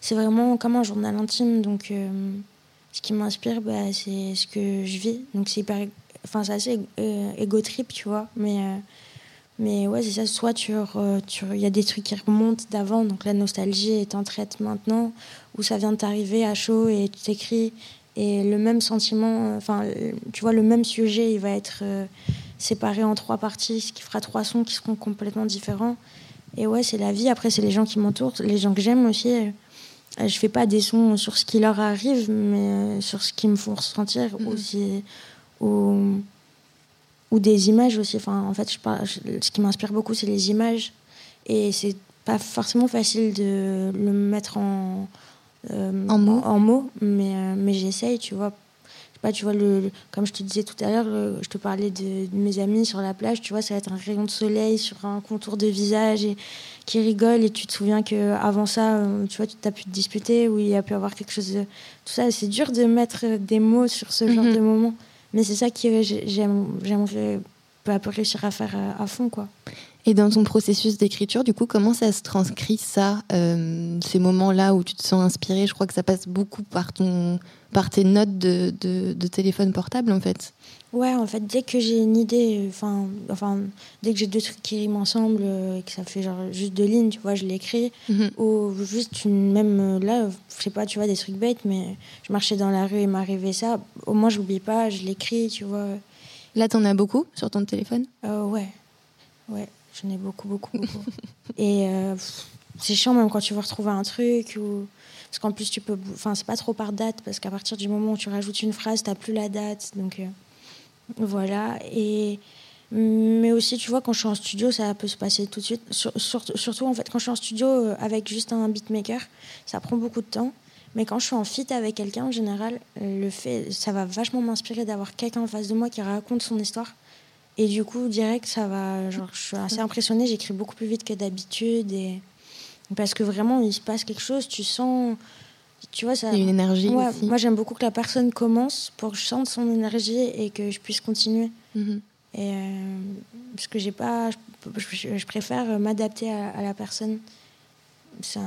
C'est vraiment comme un journal intime. Donc, euh, ce qui m'inspire, bah, c'est ce que je vis. Donc, c'est hyper. Enfin, c'est assez euh, égo trip, tu vois. Mais. euh, mais ouais, c'est ça. Soit tu il y a des trucs qui remontent d'avant, donc la nostalgie est en traite maintenant, ou ça vient de t'arriver à chaud et tu t'écris et le même sentiment, euh, enfin, euh, tu vois, le même sujet, il va être euh, séparé en trois parties, ce qui fera trois sons qui seront complètement différents. Et ouais, c'est la vie. Après, c'est les gens qui m'entourent, les gens que j'aime aussi. Je fais pas des sons sur ce qui leur arrive, mais sur ce qui me font ressentir aussi. Ou, ou des images aussi. Enfin, en fait, je parle, je- ce qui m'inspire beaucoup, c'est les images. Et c'est pas forcément facile de le mettre en, En mots En mots, mais, euh, mais j'essaye, tu vois. Pas, tu vois, le, le- comme je te disais tout à l'heure, je te parlais de, de mes amis sur la plage, tu vois, ça va être un rayon de soleil sur un contour de visage et qui rigole et tu te souviens que avant ça, euh, tu vois, tu t'as pu te disputer ou il y a pu avoir quelque chose de... Tout ça, c'est dur de mettre des mots sur ce genre Mhm. de moment. Mais c'est ça que euh, j'ai- j'aime- j'aimerais pas réussir à faire euh, à fond, quoi. Et dans ton processus d'écriture, du coup, comment ça se transcrit ça, euh, ces moments-là où tu te sens inspiré Je crois que ça passe beaucoup par ton, par tes notes de, de, de téléphone portable, en fait. Ouais, en fait, dès que j'ai une idée, enfin, enfin, dès que j'ai deux trucs qui riment ensemble euh, et que ça fait genre juste deux lignes, tu vois, je l'écris. Mhm. Ou juste une, même euh, là, je sais pas, tu vois, des trucs bêtes, mais je marchais dans la rue et m'arrivait ça. Au moins, j'oublie pas, je l'écris, tu vois. Là, t'en as beaucoup sur ton téléphone? Ouais, ouais, j'en ai beaucoup, beaucoup, beaucoup. et euh, c'est chiant même quand tu veux retrouver un truc ou. Parce qu'en plus, tu peux. Enfin, c'est pas trop par date, parce qu'à partir du moment où tu rajoutes une phrase, t'as plus la date. Donc, euh, voilà. Et. Mais aussi, tu vois, quand je suis en studio, ça peut se passer tout de suite. Sur- sur- surtout, en fait, quand je suis en studio euh, avec juste un beatmaker, ça prend beaucoup de temps. Mais quand je suis en feat avec quelqu'un, en général, le fait, ça va vachement m'inspirer d'avoir quelqu'un en face de moi qui raconte son histoire. Et du coup, direct, ça va. Genre, je suis assez impressionnée. J'écris beaucoup plus vite que d'habitude. Et... Parce que vraiment, il se passe quelque chose. Tu sens. Tu vois, ça. Il y a une énergie Ouais, aussi. moi, j'aime beaucoup que la personne commence pour que je sente son énergie et que je puisse continuer. Mhm. Et euh, parce que j'ai pas, je, préfère m'adapter à, à la personne. Ça,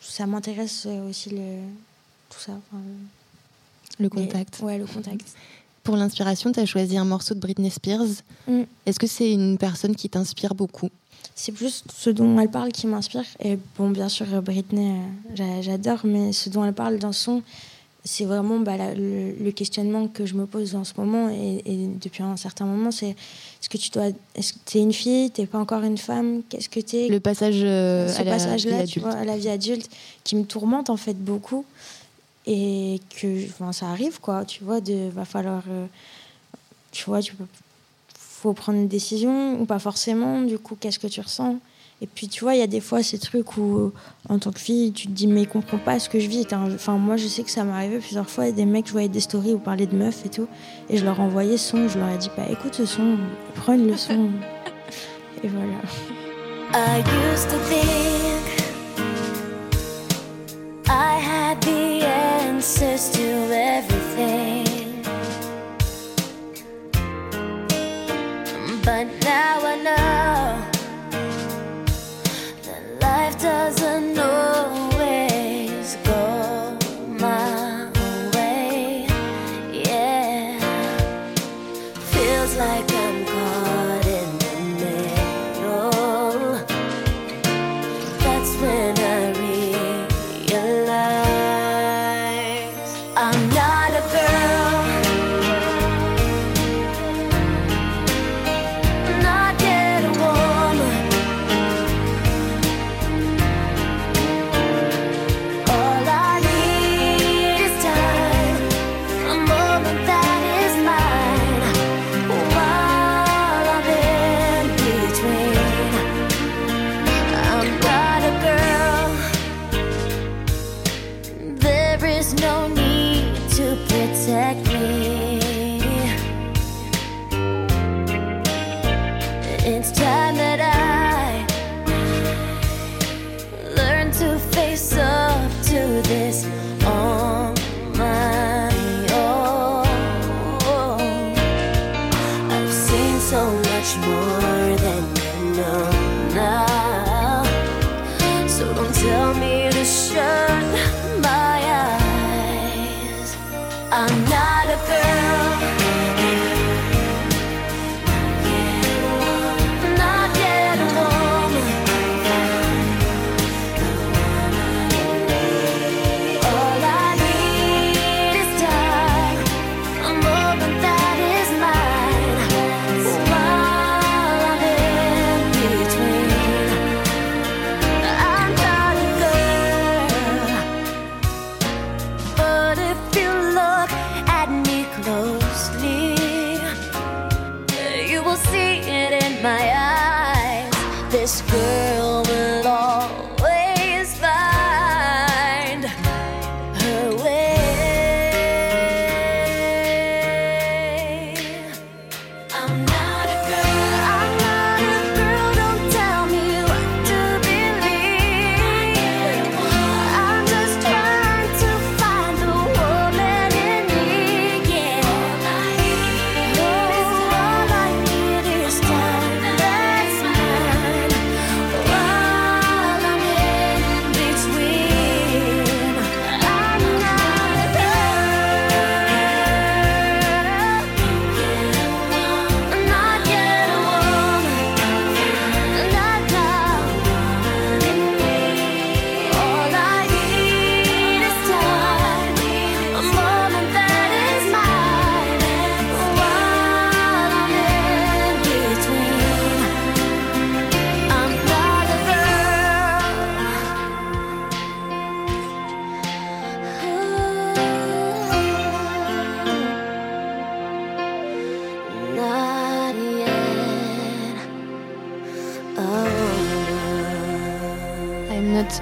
ça m'intéresse aussi le tout ça. enfin, Le les- contact. ouais, le contact. Pour l'inspiration, tu as choisi un morceau de Britney Spears. Mm. Est-ce que c'est une personne qui t'inspire beaucoup? C'est plus ce dont elle parle qui m'inspire. Et bon, bien sûr, Britney, euh, j'a- j'adore, mais ce dont elle parle dans son, c'est vraiment bah, la- le, le questionnement que je me pose en ce moment et, et depuis un certain moment, c'est est-ce que tu dois, est-ce que t'es une fille, t'es pas encore une femme, qu'est-ce que t'es? Le passage euh, ce à la vie passage-là, tu vois, à la vie adulte, qui me tourmente en fait beaucoup. Et que enfin, ça arrive, quoi. Tu vois, de, va falloir. euh, tu vois, tu peux, faut prendre une décision, ou pas forcément. Du coup, qu'est-ce que tu ressens? Et puis, tu vois, il y a des fois ces trucs où, en tant que fille, tu te dis, mais comprends pas ce que je vis. Enfin, moi, je sais que ça m'est arrivé plusieurs fois. Des mecs, je voyais des stories où parlaient de meufs et tout. Et je leur envoyais son. Je leur ai dit, bah écoute ce son, prends une leçon. et voilà. I used to think answers to everything.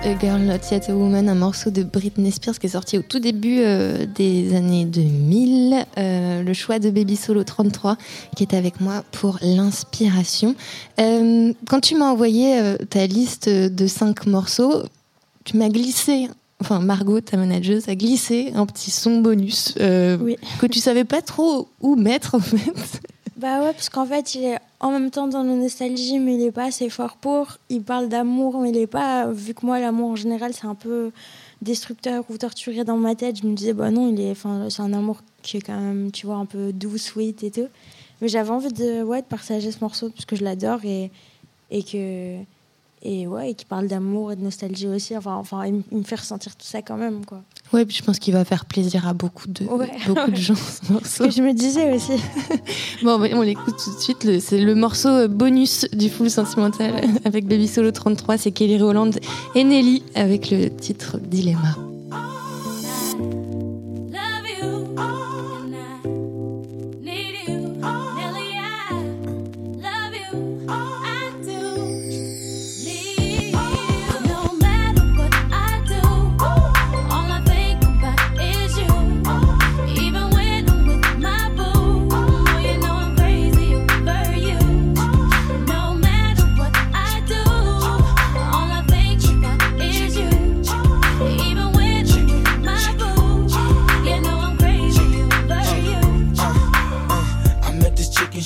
A Girl Not Yet a Woman, un morceau de Britney Spears qui est sorti au tout début euh, des années 2000. Euh, le choix de Baby Solo 33 qui est avec moi pour l'inspiration. Euh, quand tu m'as envoyé ta liste de cinq morceaux, tu m'as glissé. Enfin, Margot, ta manageuse, a glissé un petit son bonus euh, Oui. que tu savais pas trop où mettre en fait. Bah ouais, parce qu'en fait, il est en même temps dans la nostalgie, mais il est pas assez fort pour. Il parle d'amour, mais il est pas. Vu que moi, l'amour en général, c'est un peu destructeur ou torturé dans ma tête, je me disais, bah non, il est. C'est un amour qui est quand même, tu vois, un peu doux, sweet et tout. Mais j'avais envie de, ouais, de partager ce morceau parce que je l'adore et, et que. Et ouais, et qui parle d'amour et de nostalgie aussi. Enfin, enfin il, me- fait ressentir tout ça quand même, quoi. Ouais, puis je pense qu'il va faire plaisir à beaucoup de, Ouais. beaucoup de gens ce Ce morceau. que je me disais aussi. Bon, on l'écoute tout de suite. C'est le morceau euh, bonus du full sentimental avec Baby Solo 33. C'est Kelly Rowland et Nelly avec le titre Dilemma.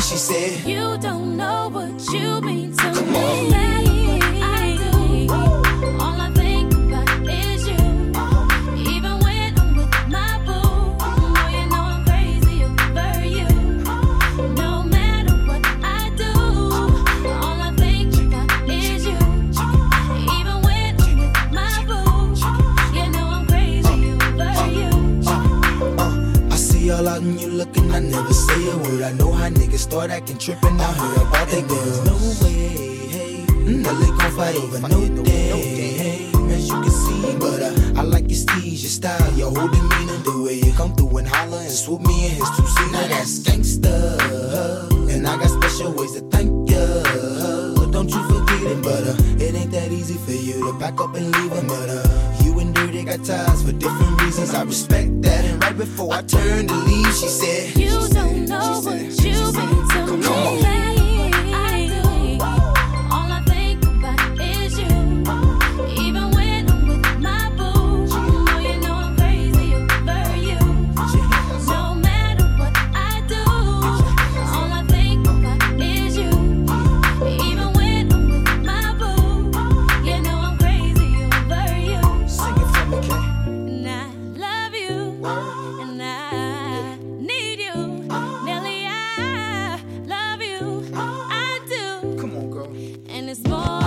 She said, You don't know what you mean start acting tripping. I heard about they girls. No way, hey. Nelly gon' fight over no day, hey. As you can see, but uh, I like your steez, your style, your whole demeanor, the way you come through and holler and swoop me in his two seat. Now that's gangsta, and I got special ways to thank ya. Don't you forget it, but uh, it ain't that easy for you to back up and leave him. But uh, you and Dirty got ties for different reasons. I respect that. And right before I turned to leave, she said, You and it's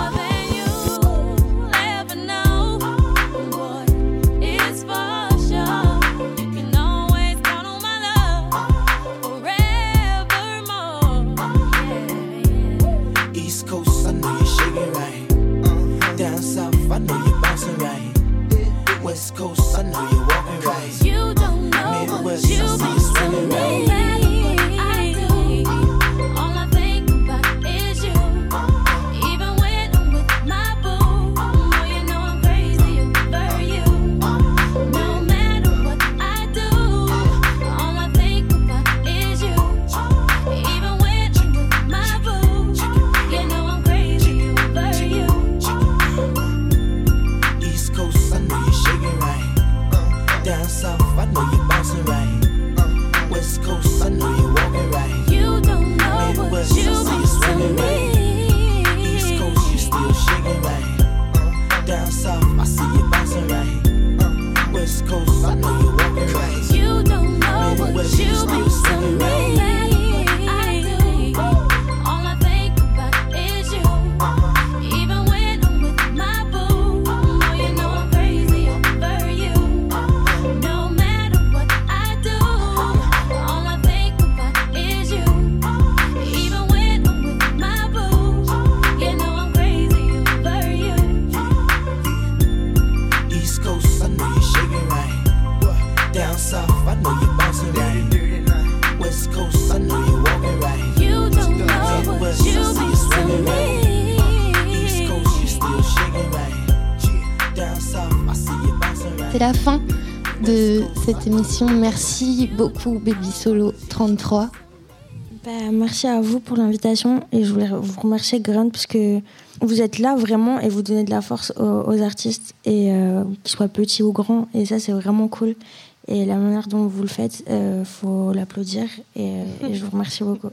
émission. Merci beaucoup, Baby Solo 33. Bah, merci à vous pour l'invitation et je voulais vous remercier Grunt parce que vous êtes là vraiment et vous donnez de la force aux, artistes et euh, qu'ils soient petits ou grands et ça c'est vraiment cool et la manière dont vous le faites euh, faut l'applaudir euh, et je vous remercie beaucoup.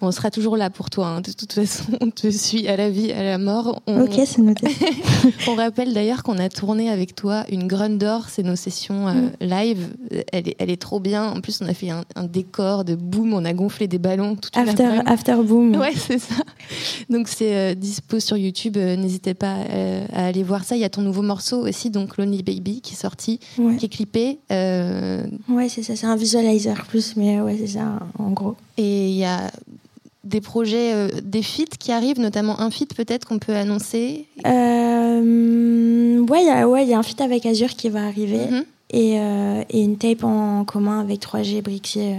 On sera toujours là pour toi. hein. De toute façon, on te suit à la vie, à la mort. On, Ok c'est noté. on rappelle d'ailleurs qu'on a tourné avec toi une Grun d'or. C'est nos sessions euh, live. Elle est, elle est trop bien. En plus, on a fait un, un décor de boom. On a gonflé des ballons toute After, after Boom. Ouais, c'est ça. Donc c'est euh, dispo sur YouTube. Euh, N'hésitez pas euh, à aller voir ça. Il y a ton nouveau morceau aussi, donc Lonely Baby, qui est sorti, Ouais, qui est clippé. Ouais c'est ça, c'est un visualizer plus mais ouais c'est ça en gros. et il y a des projets, euh, des feats qui arrivent, notamment un feat peut-être qu'on peut annoncer. Euh, ouais, il y a- ouais, il y a un feat avec Azure qui va arriver. Mhm. et, euh, et une tape en commun avec 3G Brixier.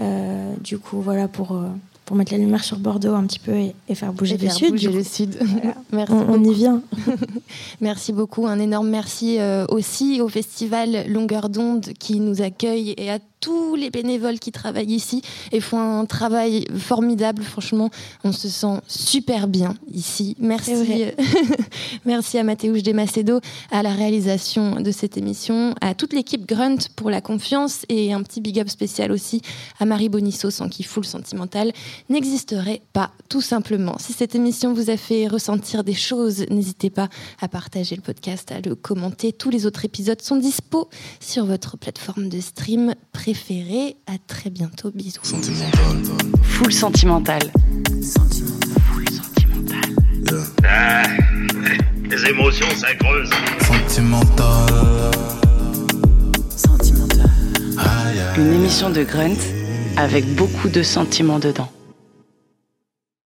euh, du coup, voilà, pour, pour mettre la lumière sur Bordeaux un petit peu et, et faire bouger Et le faire sud. bouger le merci On, on y vient. Merci beaucoup. Un énorme merci aussi au festival Longueur d'onde qui nous accueille et à tous les bénévoles qui travaillent ici et font un travail formidable. Franchement, on se sent super bien ici. Merci, vrai. merci à Mathéouche Desmacedo à la réalisation de cette émission, à toute l'équipe Grunt pour la confiance et un petit big up spécial aussi à Marie Bonisso sans qui Full Sentimental n'existerait pas, tout simplement. Si cette émission vous a fait ressentir des choses, n'hésitez pas à partager le podcast, à le commenter. Tous les autres épisodes sont dispo sur votre plateforme de stream préférée. À très bientôt. Bisous. Sentimental. Full sentimental. Les émotions, ça creuse. Sentimental. Sentimental. Une émission de Grunt avec beaucoup de sentiments dedans.